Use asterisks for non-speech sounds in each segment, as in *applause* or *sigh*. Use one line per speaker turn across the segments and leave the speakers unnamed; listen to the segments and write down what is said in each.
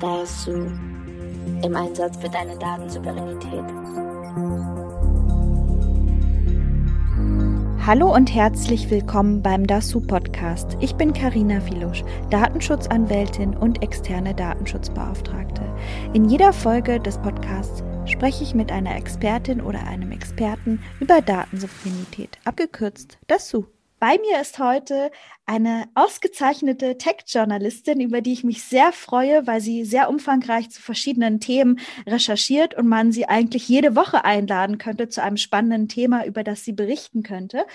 Dasu im Einsatz für deine Datensouveränität.
Hallo und herzlich willkommen beim DASU Podcast. Ich bin Karina Filusch, Datenschutzanwältin und externe Datenschutzbeauftragte. In jeder Folge des Podcasts spreche ich mit einer Expertin oder einem Experten über Datensouveränität, abgekürzt DASU. Bei mir ist heute eine ausgezeichnete Tech-Journalistin, über die ich mich sehr freue, weil sie sehr umfangreich zu verschiedenen Themen recherchiert und man sie eigentlich jede Woche einladen könnte zu einem spannenden Thema, über das sie berichten könnte.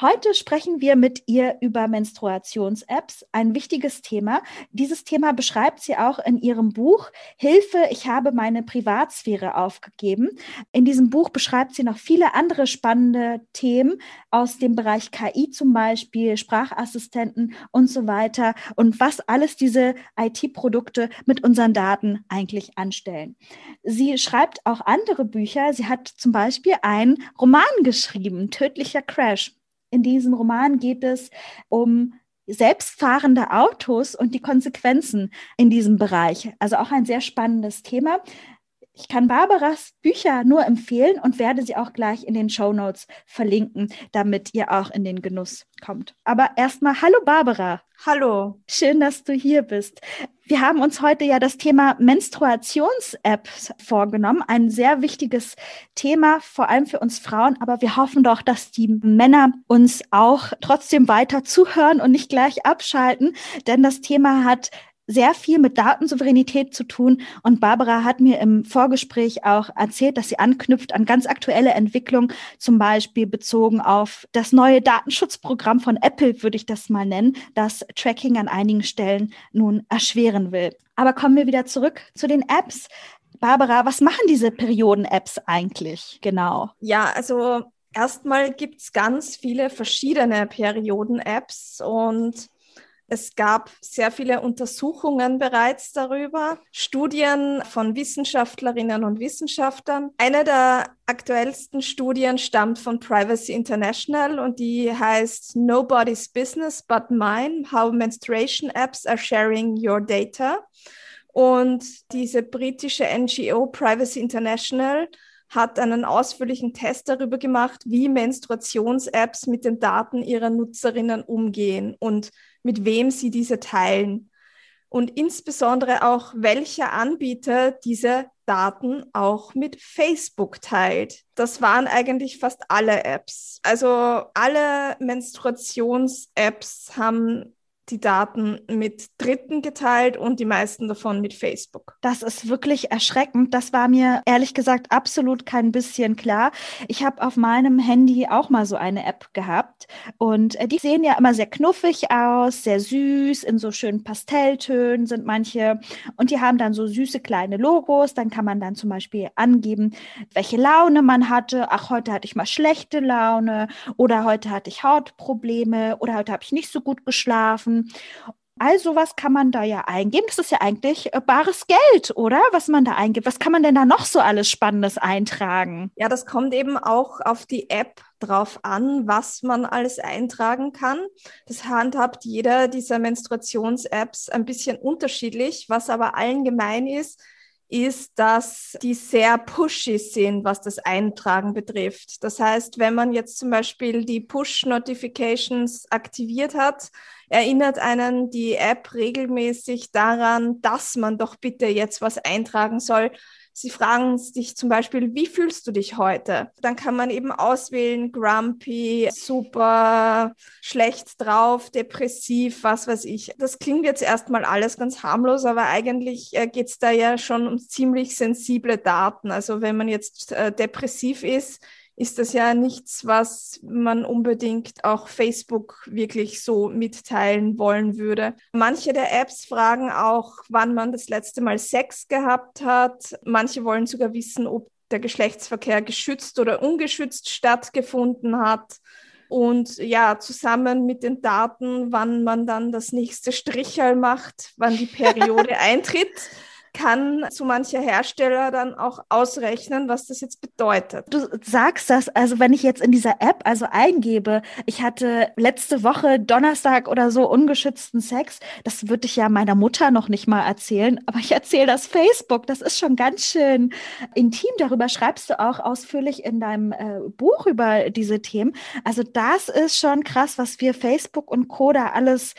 Heute sprechen wir mit ihr über Menstruations-Apps, ein wichtiges Thema. Dieses Thema beschreibt sie auch in ihrem Buch Hilfe, ich habe meine Privatsphäre aufgegeben. In diesem Buch beschreibt sie noch viele andere spannende Themen aus dem Bereich KI zum Beispiel, Sprachassistenten und so weiter und was alles diese IT-Produkte mit unseren Daten eigentlich anstellen. Sie schreibt auch andere Bücher. Sie hat zum Beispiel einen Roman geschrieben, Tödlicher Crash. In diesem Roman geht es um selbstfahrende Autos und die Konsequenzen in diesem Bereich. Also auch ein sehr spannendes Thema. Ich kann Barbaras Bücher nur empfehlen und werde sie auch gleich in den Show Notes verlinken, damit ihr auch in den Genuss kommt. Aber erstmal, hallo Barbara.
Hallo.
Schön, dass du hier bist. Wir haben uns heute ja das Thema Menstruations-Apps vorgenommen. Ein sehr wichtiges Thema, vor allem für uns Frauen. Aber wir hoffen doch, dass die Männer uns auch trotzdem weiter zuhören und nicht gleich abschalten. Denn das Thema hat sehr viel mit Datensouveränität zu tun. Und Barbara hat mir im Vorgespräch auch erzählt, dass sie anknüpft an ganz aktuelle Entwicklungen, zum Beispiel bezogen auf das neue Datenschutzprogramm von Apple, würde ich das mal nennen, das Tracking an einigen Stellen nun erschweren will. Aber kommen wir wieder zurück zu den Apps. Barbara, was machen diese Perioden-Apps eigentlich genau?
Ja, also erstmal gibt es ganz viele verschiedene Perioden-Apps und es gab sehr viele Untersuchungen bereits darüber, Studien von Wissenschaftlerinnen und Wissenschaftlern. Eine der aktuellsten Studien stammt von Privacy International und die heißt Nobody's Business But Mine, How Menstruation Apps Are Sharing Your Data. Und diese britische NGO Privacy International hat einen ausführlichen Test darüber gemacht, wie Menstruations-Apps mit den Daten ihrer Nutzerinnen umgehen und mit wem sie diese teilen und insbesondere auch welcher Anbieter diese Daten auch mit Facebook teilt. Das waren eigentlich fast alle Apps. Also alle Menstruations-Apps haben die Daten mit Dritten geteilt und die meisten davon mit Facebook.
Das ist wirklich erschreckend. Das war mir ehrlich gesagt absolut kein bisschen klar. Ich habe auf meinem Handy auch mal so eine App gehabt und äh, die sehen ja immer sehr knuffig aus, sehr süß, in so schönen Pastelltönen sind manche und die haben dann so süße kleine Logos. Dann kann man dann zum Beispiel angeben, welche Laune man hatte. Ach, heute hatte ich mal schlechte Laune oder heute hatte ich Hautprobleme oder heute habe ich nicht so gut geschlafen. All sowas kann man da ja eingeben. Das ist ja eigentlich äh, bares Geld, oder? Was man da eingibt. Was kann man denn da noch so alles Spannendes eintragen?
Ja, das kommt eben auch auf die App drauf an, was man alles eintragen kann. Das handhabt jeder dieser Menstruations-Apps ein bisschen unterschiedlich. Was aber allen gemein ist, ist, dass die sehr pushy sind, was das Eintragen betrifft. Das heißt, wenn man jetzt zum Beispiel die Push-Notifications aktiviert hat, erinnert einen die App regelmäßig daran, dass man doch bitte jetzt was eintragen soll. Sie fragen dich zum Beispiel, wie fühlst du dich heute? Dann kann man eben auswählen, grumpy, super, schlecht drauf, depressiv, was weiß ich. Das klingt jetzt erstmal alles ganz harmlos, aber eigentlich äh, geht es da ja schon um ziemlich sensible Daten. Also wenn man jetzt äh, depressiv ist, ist das ja nichts, was man unbedingt auch Facebook wirklich so mitteilen wollen würde. Manche der Apps fragen auch, wann man das letzte Mal Sex gehabt hat. Manche wollen sogar wissen, ob der Geschlechtsverkehr geschützt oder ungeschützt stattgefunden hat. Und ja, zusammen mit den Daten, wann man dann das nächste Strichel macht, wann die Periode *laughs* eintritt, kann so mancher Hersteller dann auch ausrechnen, was das jetzt bedeutet.
Du sagst das, also wenn ich jetzt in dieser App also eingebe, ich hatte letzte Woche Donnerstag oder so ungeschützten Sex, das würde ich ja meiner Mutter noch nicht mal erzählen, aber ich erzähle das Facebook, das ist schon ganz schön intim. Darüber schreibst du auch ausführlich in deinem äh, Buch über diese Themen. Also das ist schon krass, was wir Facebook und Co. da alles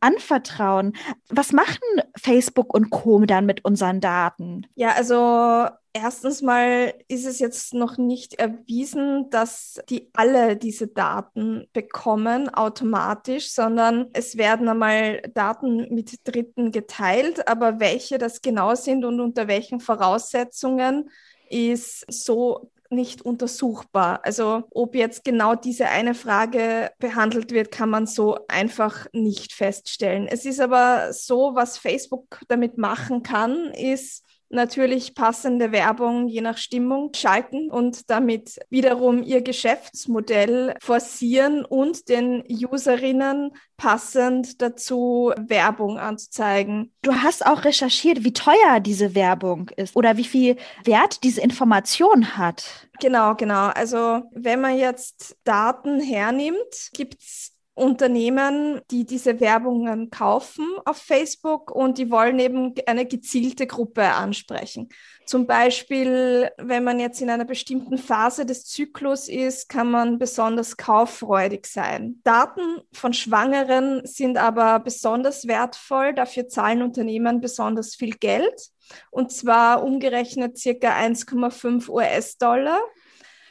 anvertrauen. Was machen Facebook und Co. dann mit unseren Daten?
Ja, also Erstens mal ist es jetzt noch nicht erwiesen, dass die alle diese Daten bekommen automatisch, sondern es werden einmal Daten mit Dritten geteilt, aber welche das genau sind und unter welchen Voraussetzungen ist so nicht untersuchbar. Also ob jetzt genau diese eine Frage behandelt wird, kann man so einfach nicht feststellen. Es ist aber so, was Facebook damit machen kann, ist, natürlich passende Werbung je nach Stimmung schalten und damit wiederum ihr Geschäftsmodell forcieren und den Userinnen passend dazu Werbung anzuzeigen.
Du hast auch recherchiert, wie teuer diese Werbung ist oder wie viel Wert diese Information hat.
Genau, genau. Also wenn man jetzt Daten hernimmt, gibt es Unternehmen, die diese Werbungen kaufen auf Facebook und die wollen eben eine gezielte Gruppe ansprechen. Zum Beispiel, wenn man jetzt in einer bestimmten Phase des Zyklus ist, kann man besonders kauffreudig sein. Daten von Schwangeren sind aber besonders wertvoll. Dafür zahlen Unternehmen besonders viel Geld. Und zwar umgerechnet circa 1,5 US-Dollar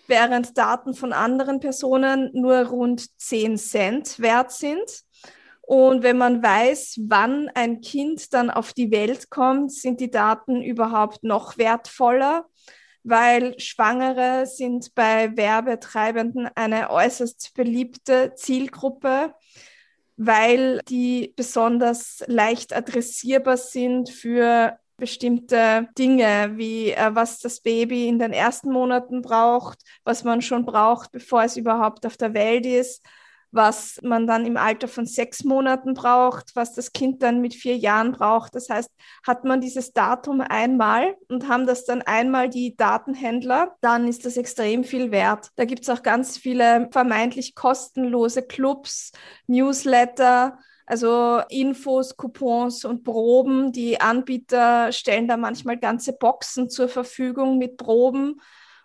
während Daten von anderen Personen nur rund 10 Cent wert sind. Und wenn man weiß, wann ein Kind dann auf die Welt kommt, sind die Daten überhaupt noch wertvoller, weil Schwangere sind bei Werbetreibenden eine äußerst beliebte Zielgruppe, weil die besonders leicht adressierbar sind für bestimmte Dinge, wie äh, was das Baby in den ersten Monaten braucht, was man schon braucht, bevor es überhaupt auf der Welt ist, was man dann im Alter von sechs Monaten braucht, was das Kind dann mit vier Jahren braucht. Das heißt, hat man dieses Datum einmal und haben das dann einmal die Datenhändler, dann ist das extrem viel wert. Da gibt es auch ganz viele vermeintlich kostenlose Clubs, Newsletter, also Infos, Coupons und Proben. Die Anbieter stellen da manchmal ganze Boxen zur Verfügung mit Proben.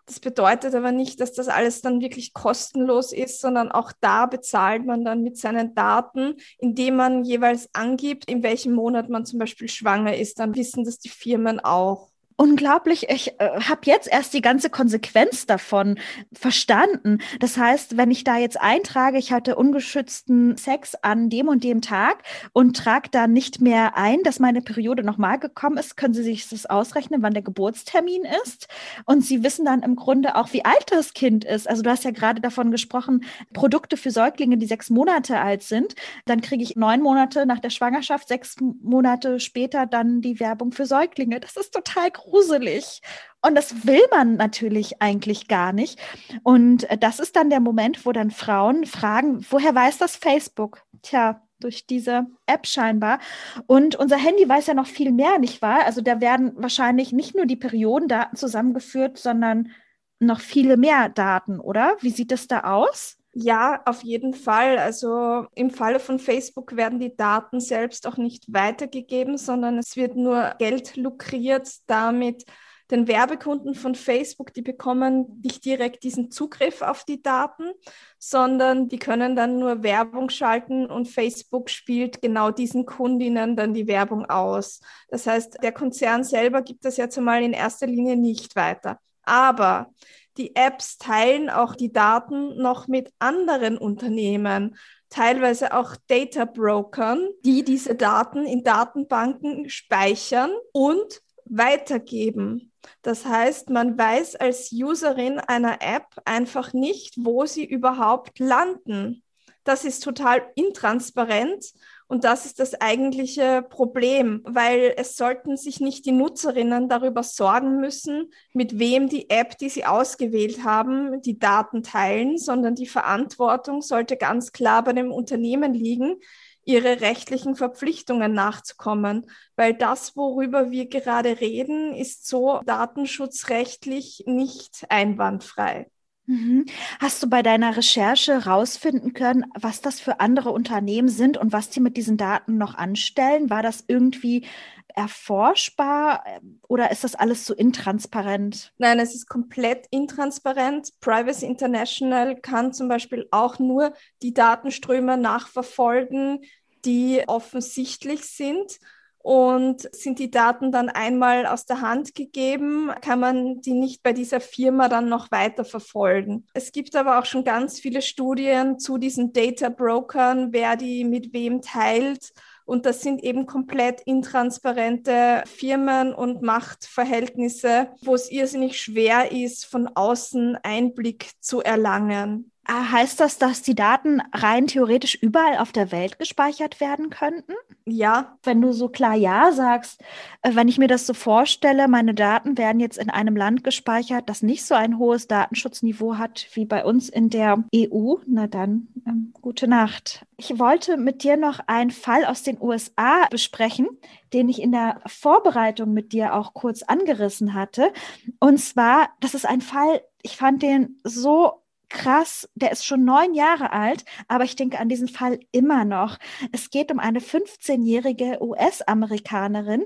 Das bedeutet aber nicht, dass das alles dann wirklich kostenlos ist, sondern auch da bezahlt man dann mit seinen Daten, indem man jeweils angibt, in welchem Monat man zum Beispiel schwanger ist. Dann wissen das die Firmen auch
unglaublich. Ich äh, habe jetzt erst die ganze Konsequenz davon verstanden. Das heißt, wenn ich da jetzt eintrage, ich hatte ungeschützten Sex an dem und dem Tag und trage da nicht mehr ein, dass meine Periode nochmal gekommen ist, können Sie sich das ausrechnen, wann der Geburtstermin ist. Und Sie wissen dann im Grunde auch, wie alt das Kind ist. Also du hast ja gerade davon gesprochen, Produkte für Säuglinge, die sechs Monate alt sind. Dann kriege ich neun Monate nach der Schwangerschaft, sechs Monate später dann die Werbung für Säuglinge. Das ist total groß gruselig. Und das will man natürlich eigentlich gar nicht. Und das ist dann der Moment, wo dann Frauen fragen, woher weiß das Facebook? Tja, durch diese App scheinbar. Und unser Handy weiß ja noch viel mehr, nicht wahr? Also da werden wahrscheinlich nicht nur die Periodendaten zusammengeführt, sondern noch viele mehr Daten, oder? Wie sieht es da aus?
Ja, auf jeden Fall. Also im Falle von Facebook werden die Daten selbst auch nicht weitergegeben, sondern es wird nur Geld lukriert damit. Den Werbekunden von Facebook, die bekommen nicht direkt diesen Zugriff auf die Daten, sondern die können dann nur Werbung schalten und Facebook spielt genau diesen Kundinnen dann die Werbung aus. Das heißt, der Konzern selber gibt das jetzt einmal in erster Linie nicht weiter. Aber die Apps teilen auch die Daten noch mit anderen Unternehmen, teilweise auch Data Brokern, die diese Daten in Datenbanken speichern und weitergeben. Das heißt, man weiß als Userin einer App einfach nicht, wo sie überhaupt landen. Das ist total intransparent und das ist das eigentliche Problem, weil es sollten sich nicht die Nutzerinnen darüber sorgen müssen, mit wem die App, die sie ausgewählt haben, die Daten teilen, sondern die Verantwortung sollte ganz klar bei dem Unternehmen liegen, ihre rechtlichen Verpflichtungen nachzukommen, weil das, worüber wir gerade reden, ist so datenschutzrechtlich nicht einwandfrei.
Mhm. Hast du bei deiner Recherche herausfinden können, was das für andere Unternehmen sind und was die mit diesen Daten noch anstellen? War das irgendwie erforschbar oder ist das alles so intransparent?
Nein, es ist komplett intransparent. Privacy International kann zum Beispiel auch nur die Datenströme nachverfolgen, die offensichtlich sind. Und sind die Daten dann einmal aus der Hand gegeben, kann man die nicht bei dieser Firma dann noch weiter verfolgen. Es gibt aber auch schon ganz viele Studien zu diesen Data Brokern, wer die mit wem teilt. Und das sind eben komplett intransparente Firmen und Machtverhältnisse, wo es irrsinnig schwer ist, von außen Einblick zu erlangen.
Ah, heißt das, dass die Daten rein theoretisch überall auf der Welt gespeichert werden könnten?
Ja.
Wenn du so klar Ja sagst, äh, wenn ich mir das so vorstelle, meine Daten werden jetzt in einem Land gespeichert, das nicht so ein hohes Datenschutzniveau hat wie bei uns in der EU, na dann ähm, gute Nacht. Ich wollte mit dir noch einen Fall aus den USA besprechen, den ich in der Vorbereitung mit dir auch kurz angerissen hatte. Und zwar, das ist ein Fall, ich fand den so krass, der ist schon neun Jahre alt, aber ich denke an diesen Fall immer noch. Es geht um eine 15-jährige US-Amerikanerin,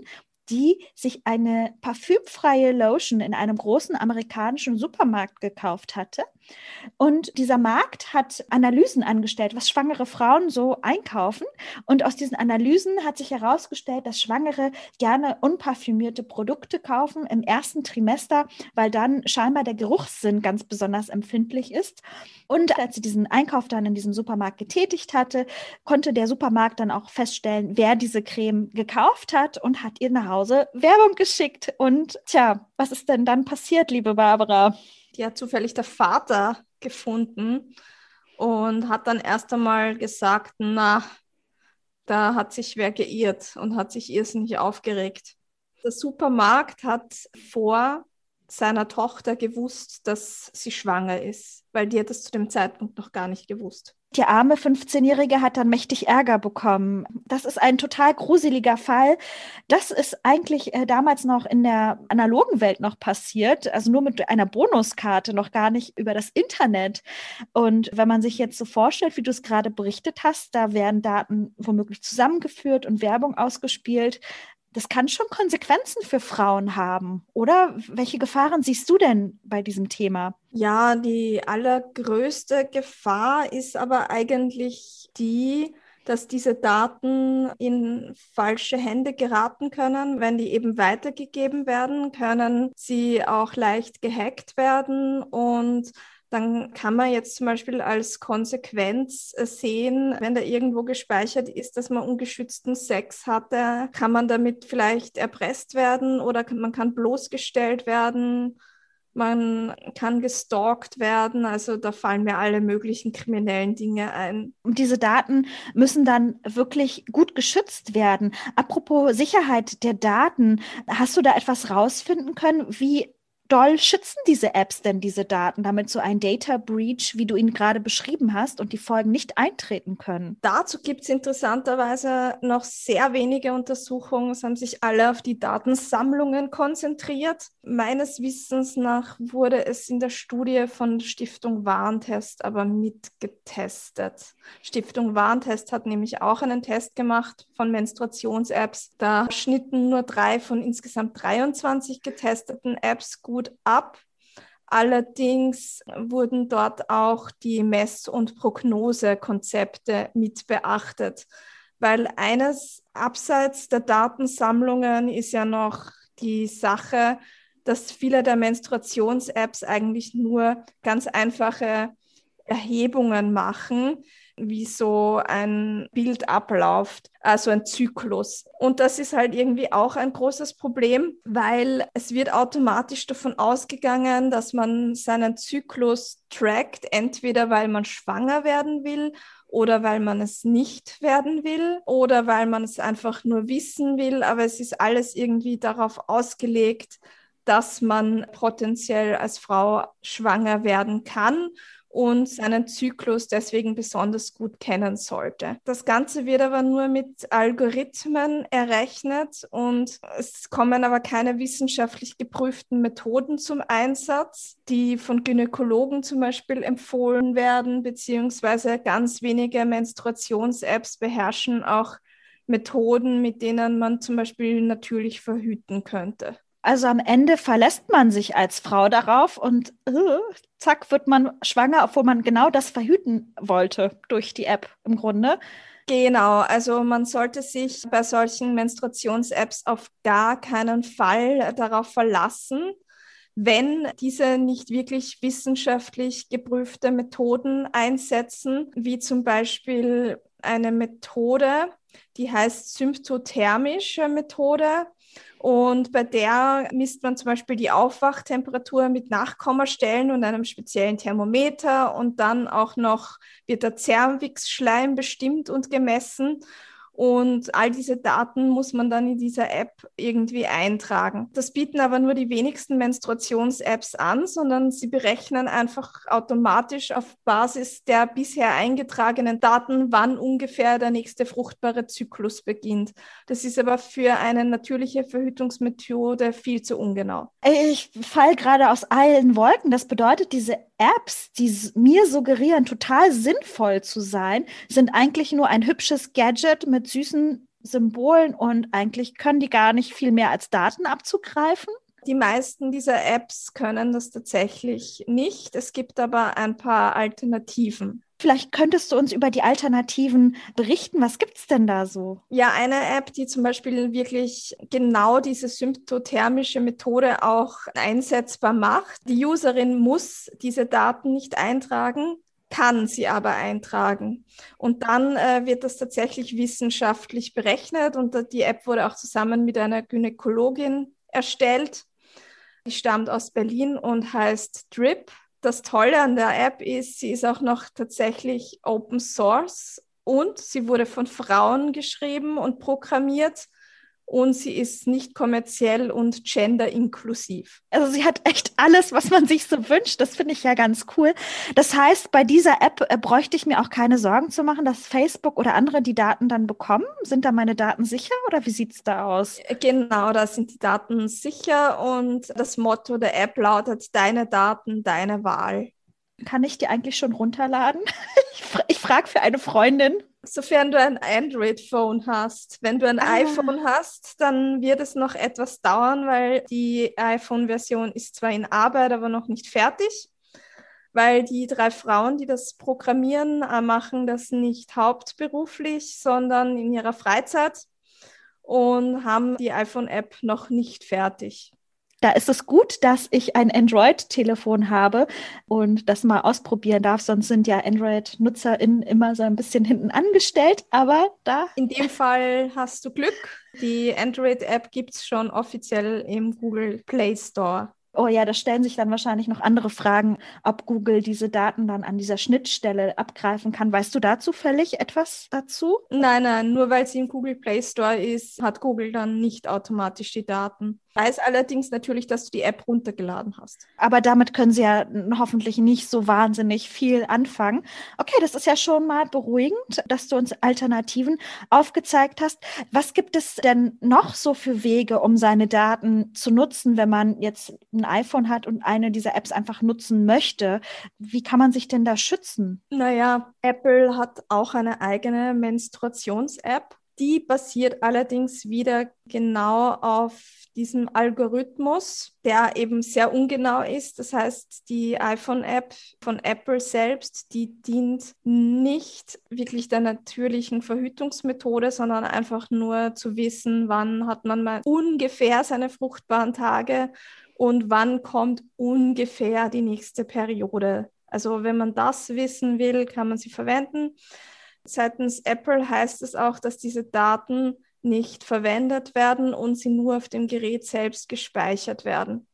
die sich eine parfümfreie Lotion in einem großen amerikanischen Supermarkt gekauft hatte. Und dieser Markt hat Analysen angestellt, was schwangere Frauen so einkaufen. Und aus diesen Analysen hat sich herausgestellt, dass Schwangere gerne unparfümierte Produkte kaufen im ersten Trimester, weil dann scheinbar der Geruchssinn ganz besonders empfindlich ist. Und als sie diesen Einkauf dann in diesem Supermarkt getätigt hatte, konnte der Supermarkt dann auch feststellen, wer diese Creme gekauft hat und hat ihr nach Hause Werbung geschickt. Und tja, was ist denn dann passiert, liebe Barbara?
Die hat zufällig der Vater gefunden und hat dann erst einmal gesagt, na, da hat sich wer geirrt und hat sich irrsinnig aufgeregt. Der Supermarkt hat vor seiner Tochter gewusst, dass sie schwanger ist, weil die hat es zu dem Zeitpunkt noch gar nicht gewusst.
Die arme 15-Jährige hat dann mächtig Ärger bekommen. Das ist ein total gruseliger Fall. Das ist eigentlich äh, damals noch in der analogen Welt noch passiert, also nur mit einer Bonuskarte, noch gar nicht über das Internet. Und wenn man sich jetzt so vorstellt, wie du es gerade berichtet hast, da werden Daten womöglich zusammengeführt und Werbung ausgespielt das kann schon Konsequenzen für Frauen haben, oder? Welche Gefahren siehst du denn bei diesem Thema?
Ja, die allergrößte Gefahr ist aber eigentlich die, dass diese Daten in falsche Hände geraten können. Wenn die eben weitergegeben werden, können sie auch leicht gehackt werden und dann kann man jetzt zum Beispiel als Konsequenz äh, sehen, wenn da irgendwo gespeichert ist, dass man ungeschützten Sex hatte, kann man damit vielleicht erpresst werden oder man kann bloßgestellt werden. Man kann gestalkt werden, also da fallen mir alle möglichen kriminellen Dinge ein.
Und diese Daten müssen dann wirklich gut geschützt werden. Apropos Sicherheit der Daten, hast du da etwas rausfinden können, wie doll schützen diese Apps denn diese Daten, damit so ein Data Breach, wie du ihn gerade beschrieben hast, und die Folgen nicht eintreten können?
Dazu gibt es interessanterweise noch sehr wenige Untersuchungen. Es haben sich alle auf die Datensammlungen konzentriert. Meines Wissens nach wurde es in der Studie von Stiftung Warentest aber mitgetestet. Stiftung Warentest hat nämlich auch einen Test gemacht von Menstruations-Apps. Da schnitten nur drei von insgesamt 23 getesteten Apps gut gut ab. Allerdings wurden dort auch die Mess- und Prognosekonzepte mit beachtet, weil eines abseits der Datensammlungen ist ja noch die Sache, dass viele der Menstruations-Apps eigentlich nur ganz einfache Erhebungen machen, wie so ein Bild abläuft, also ein Zyklus. Und das ist halt irgendwie auch ein großes Problem, weil es wird automatisch davon ausgegangen, dass man seinen Zyklus trackt, entweder weil man schwanger werden will oder weil man es nicht werden will oder weil man es einfach nur wissen will, aber es ist alles irgendwie darauf ausgelegt, dass man potenziell als Frau schwanger werden kann und seinen Zyklus deswegen besonders gut kennen sollte. Das Ganze wird aber nur mit Algorithmen errechnet und es kommen aber keine wissenschaftlich geprüften Methoden zum Einsatz, die von Gynäkologen zum Beispiel empfohlen werden, beziehungsweise ganz wenige Menstruations-Apps beherrschen auch Methoden, mit denen man zum Beispiel natürlich verhüten könnte.
Also am Ende verlässt man sich als Frau darauf und äh, zack wird man schwanger, obwohl man genau das verhüten wollte durch die App im Grunde.
Genau, also man sollte sich bei solchen Menstruations-Apps auf gar keinen Fall darauf verlassen, wenn diese nicht wirklich wissenschaftlich geprüfte Methoden einsetzen, wie zum Beispiel eine Methode, die heißt symptothermische Methode. Und bei der misst man zum Beispiel die Aufwachtemperatur mit Nachkommastellen und einem speziellen Thermometer und dann auch noch wird der Cervixschleim bestimmt und gemessen. Und all diese Daten muss man dann in dieser App irgendwie eintragen. Das bieten aber nur die wenigsten Menstruations-Apps an, sondern sie berechnen einfach automatisch auf Basis der bisher eingetragenen Daten, wann ungefähr der nächste fruchtbare Zyklus beginnt. Das ist aber für eine natürliche Verhütungsmethode viel zu ungenau.
Ich fall gerade aus allen Wolken. Das bedeutet, diese Apps, die mir suggerieren, total sinnvoll zu sein, sind eigentlich nur ein hübsches Gadget mit süßen Symbolen und eigentlich können die gar nicht viel mehr als Daten abzugreifen.
Die meisten dieser Apps können das tatsächlich nicht. Es gibt aber ein paar Alternativen.
Vielleicht könntest du uns über die Alternativen berichten. Was gibt es denn da so?
Ja, eine App, die zum Beispiel wirklich genau diese symptothermische Methode auch einsetzbar macht. Die Userin muss diese Daten nicht eintragen, kann sie aber eintragen. Und dann äh, wird das tatsächlich wissenschaftlich berechnet und die App wurde auch zusammen mit einer Gynäkologin erstellt. Die stammt aus Berlin und heißt Drip das Tolle an der App ist, sie ist auch noch tatsächlich Open Source und sie wurde von Frauen geschrieben und programmiert und sie ist nicht kommerziell und genderinklusiv.
Also sie hat echt alles, was man sich so wünscht. Das finde ich ja ganz cool. Das heißt, bei dieser App äh, bräuchte ich mir auch keine Sorgen zu machen, dass Facebook oder andere die Daten dann bekommen. Sind da meine Daten sicher oder wie sieht es da aus?
Äh, genau, da sind die Daten sicher und das Motto der App lautet, deine Daten, deine Wahl.
Kann ich die eigentlich schon runterladen? *laughs* ich, fra ich frage für eine Freundin
sofern du ein Android-Phone hast. Wenn du ein ah. iPhone hast, dann wird es noch etwas dauern, weil die iPhone-Version ist zwar in Arbeit, aber noch nicht fertig. Weil die drei Frauen, die das programmieren, äh, machen das nicht hauptberuflich, sondern in ihrer Freizeit und haben die iPhone-App noch nicht fertig.
Da ist es gut, dass ich ein Android-Telefon habe und das mal ausprobieren darf. Sonst sind ja Android-NutzerInnen immer so ein bisschen hinten angestellt. Aber da.
In dem Fall hast du Glück. Die Android-App gibt es schon offiziell im Google Play Store.
Oh ja, da stellen sich dann wahrscheinlich noch andere Fragen, ob Google diese Daten dann an dieser Schnittstelle abgreifen kann. Weißt du da zufällig etwas dazu?
Nein, nein, nur weil sie im Google Play Store ist, hat Google dann nicht automatisch die Daten weiß allerdings natürlich, dass du die App runtergeladen hast.
Aber damit können sie ja hoffentlich nicht so wahnsinnig viel anfangen. Okay, das ist ja schon mal beruhigend, dass du uns Alternativen aufgezeigt hast. Was gibt es denn noch so für Wege, um seine Daten zu nutzen, wenn man jetzt ein iPhone hat und eine dieser Apps einfach nutzen möchte? Wie kann man sich denn da schützen?
Naja, Apple hat auch eine eigene Menstruations-App. Die basiert allerdings wieder genau auf diesem Algorithmus, der eben sehr ungenau ist. Das heißt, die iPhone-App von Apple selbst, die dient nicht wirklich der natürlichen Verhütungsmethode, sondern einfach nur zu wissen, wann hat man mal ungefähr seine fruchtbaren Tage und wann kommt ungefähr die nächste Periode. Also wenn man das wissen will, kann man sie verwenden. Seitens Apple heißt es auch, dass diese Daten nicht verwendet werden und sie nur auf dem Gerät selbst gespeichert werden.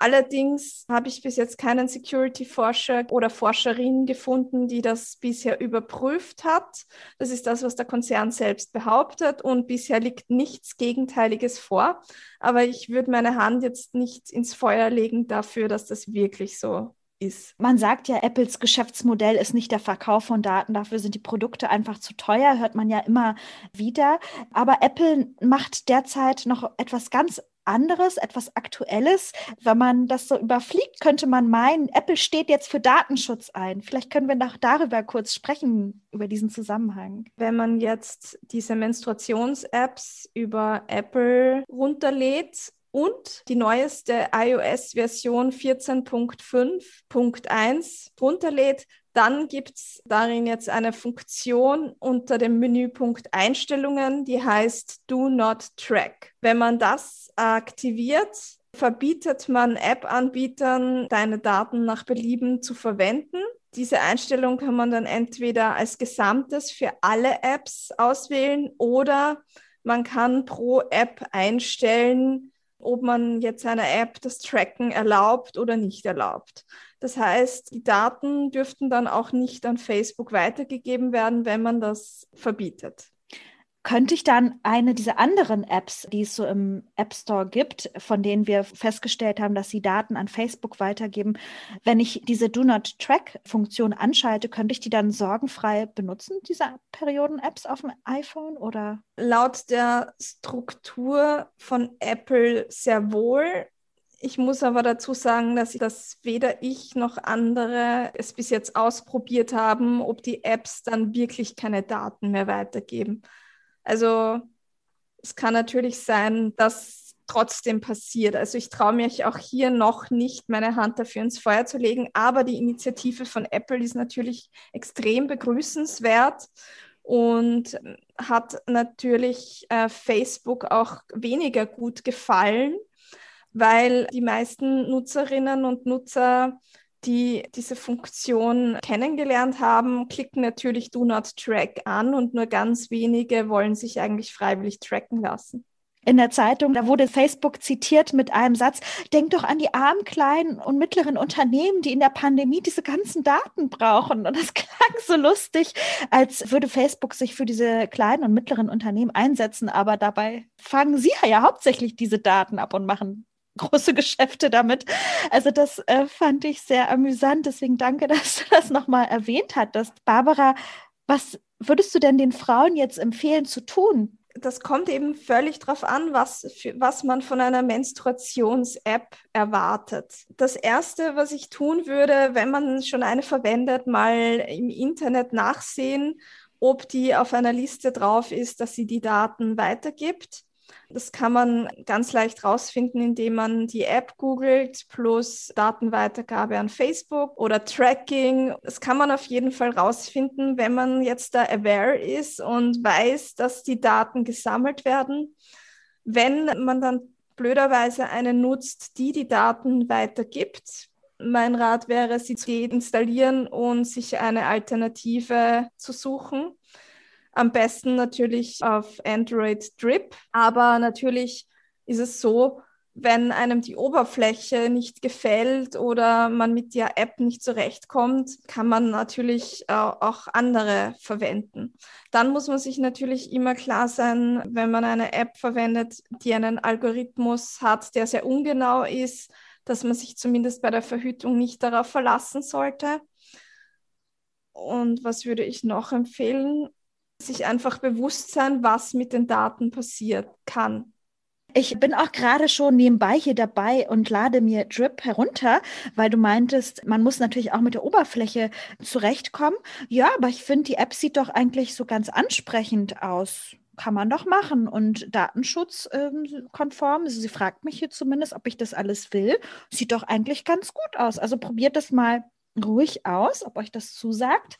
Allerdings habe ich bis jetzt keinen Security-Forscher oder Forscherin gefunden, die das bisher überprüft hat. Das ist das, was der Konzern selbst behauptet und bisher liegt nichts Gegenteiliges vor. Aber ich würde meine Hand jetzt nicht ins Feuer legen dafür, dass das wirklich so ist.
Man sagt ja, Apples Geschäftsmodell ist nicht der Verkauf von Daten, dafür sind die Produkte einfach zu teuer, hört man ja immer wieder. Aber Apple macht derzeit noch etwas ganz anderes, etwas Aktuelles. Wenn man das so überfliegt, könnte man meinen, Apple steht jetzt für Datenschutz ein. Vielleicht können wir noch darüber kurz sprechen, über diesen Zusammenhang.
Wenn man jetzt diese Menstruations-Apps über Apple runterlädt, und die neueste iOS-Version 14.5.1 runterlädt, dann gibt es darin jetzt eine Funktion unter dem Menüpunkt Einstellungen, die heißt Do Not Track. Wenn man das aktiviert, verbietet man App-Anbietern, deine Daten nach Belieben zu verwenden. Diese Einstellung kann man dann entweder als Gesamtes für alle Apps auswählen oder man kann pro App einstellen, ob man jetzt einer App das Tracken erlaubt oder nicht erlaubt. Das heißt, die Daten dürften dann auch nicht an Facebook weitergegeben werden, wenn man das verbietet
könnte ich dann eine dieser anderen Apps, die es so im App Store gibt, von denen wir festgestellt haben, dass sie Daten an Facebook weitergeben, wenn ich diese Do Not Track Funktion anschalte, könnte ich die dann sorgenfrei benutzen, diese Perioden-Apps auf dem iPhone oder?
Laut der Struktur von Apple sehr wohl. Ich muss aber dazu sagen, dass das weder ich noch andere es bis jetzt ausprobiert haben, ob die Apps dann wirklich keine Daten mehr weitergeben. Also es kann natürlich sein, dass trotzdem passiert. Also ich traue mich auch hier noch nicht, meine Hand dafür ins Feuer zu legen, aber die Initiative von Apple ist natürlich extrem begrüßenswert und hat natürlich äh, Facebook auch weniger gut gefallen, weil die meisten Nutzerinnen und Nutzer die diese Funktion kennengelernt haben, klicken natürlich Do Not Track an und nur ganz wenige wollen sich eigentlich freiwillig tracken lassen.
In der Zeitung, da wurde Facebook zitiert mit einem Satz, denk doch an die armen, kleinen und mittleren Unternehmen, die in der Pandemie diese ganzen Daten brauchen. Und das *laughs* klang so lustig, als würde Facebook sich für diese kleinen und mittleren Unternehmen einsetzen, aber dabei fangen sie ja hauptsächlich diese Daten ab und machen große Geschäfte damit. Also das äh, fand ich sehr amüsant. Deswegen danke, *laughs* dass du das nochmal erwähnt hattest. Barbara, was würdest du denn den Frauen jetzt empfehlen zu tun?
Das kommt eben völlig darauf an, was, für, was man von einer Menstruations-App erwartet. Das Erste, was ich tun würde, wenn man schon eine verwendet, mal im Internet nachsehen, ob die auf einer Liste drauf ist, dass sie die Daten weitergibt das kann man ganz leicht rausfinden, indem man die App googelt plus Datenweitergabe an Facebook oder Tracking. Das kann man auf jeden Fall rausfinden, wenn man jetzt da aware ist und weiß, dass die Daten gesammelt werden. Wenn man dann blöderweise eine nutzt, die die Daten weitergibt, mein Rat wäre, sie zu installieren und sich eine Alternative zu suchen. Am besten natürlich auf Android Drip. Aber natürlich ist es so, wenn einem die Oberfläche nicht gefällt oder man mit der App nicht zurechtkommt, kann man natürlich äh, auch andere verwenden. Dann muss man sich natürlich immer klar sein, wenn man eine App verwendet, die einen Algorithmus hat, der sehr ungenau ist, dass man sich zumindest bei der Verhütung nicht darauf verlassen sollte. Und was würde ich noch empfehlen? Sich einfach bewusst sein, was mit den Daten passiert kann.
Ich bin auch gerade schon nebenbei hier dabei und lade mir Drip herunter, weil du meintest, man muss natürlich auch mit der Oberfläche zurechtkommen. Ja, aber ich finde, die App sieht doch eigentlich so ganz ansprechend aus. Kann man doch machen und datenschutzkonform. Ähm, sie fragt mich hier zumindest, ob ich das alles will. Sieht doch eigentlich ganz gut aus. Also probiert das mal ruhig aus, ob euch das zusagt.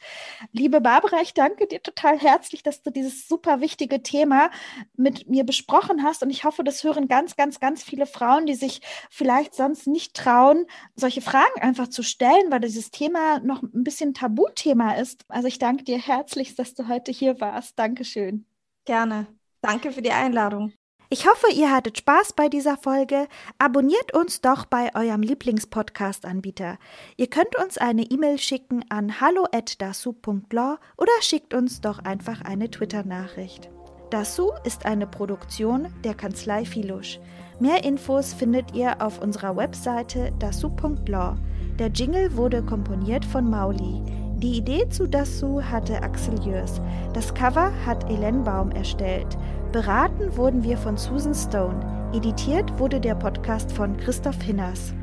Liebe Barbara, ich danke dir total herzlich, dass du dieses super wichtige Thema mit mir besprochen hast. Und ich hoffe, das hören ganz, ganz, ganz viele Frauen, die sich vielleicht sonst nicht trauen, solche Fragen einfach zu stellen, weil dieses Thema noch ein bisschen Tabuthema ist. Also ich danke dir herzlich, dass du heute hier warst. Dankeschön.
Gerne. Danke für die Einladung.
Ich hoffe, ihr hattet Spaß bei dieser Folge. Abonniert uns doch bei eurem Lieblingspodcast-Anbieter. Ihr könnt uns eine E-Mail schicken an hallo@dasu.law oder schickt uns doch einfach eine Twitter-Nachricht. Dasu ist eine Produktion der Kanzlei Filusch. Mehr Infos findet ihr auf unserer Webseite dasu.law. Der Jingle wurde komponiert von Mauli. Die Idee zu Dasu hatte Axel Jörs. Das Cover hat Elen Baum erstellt. Beraten wurden wir von Susan Stone. Editiert wurde der Podcast von Christoph Hinners.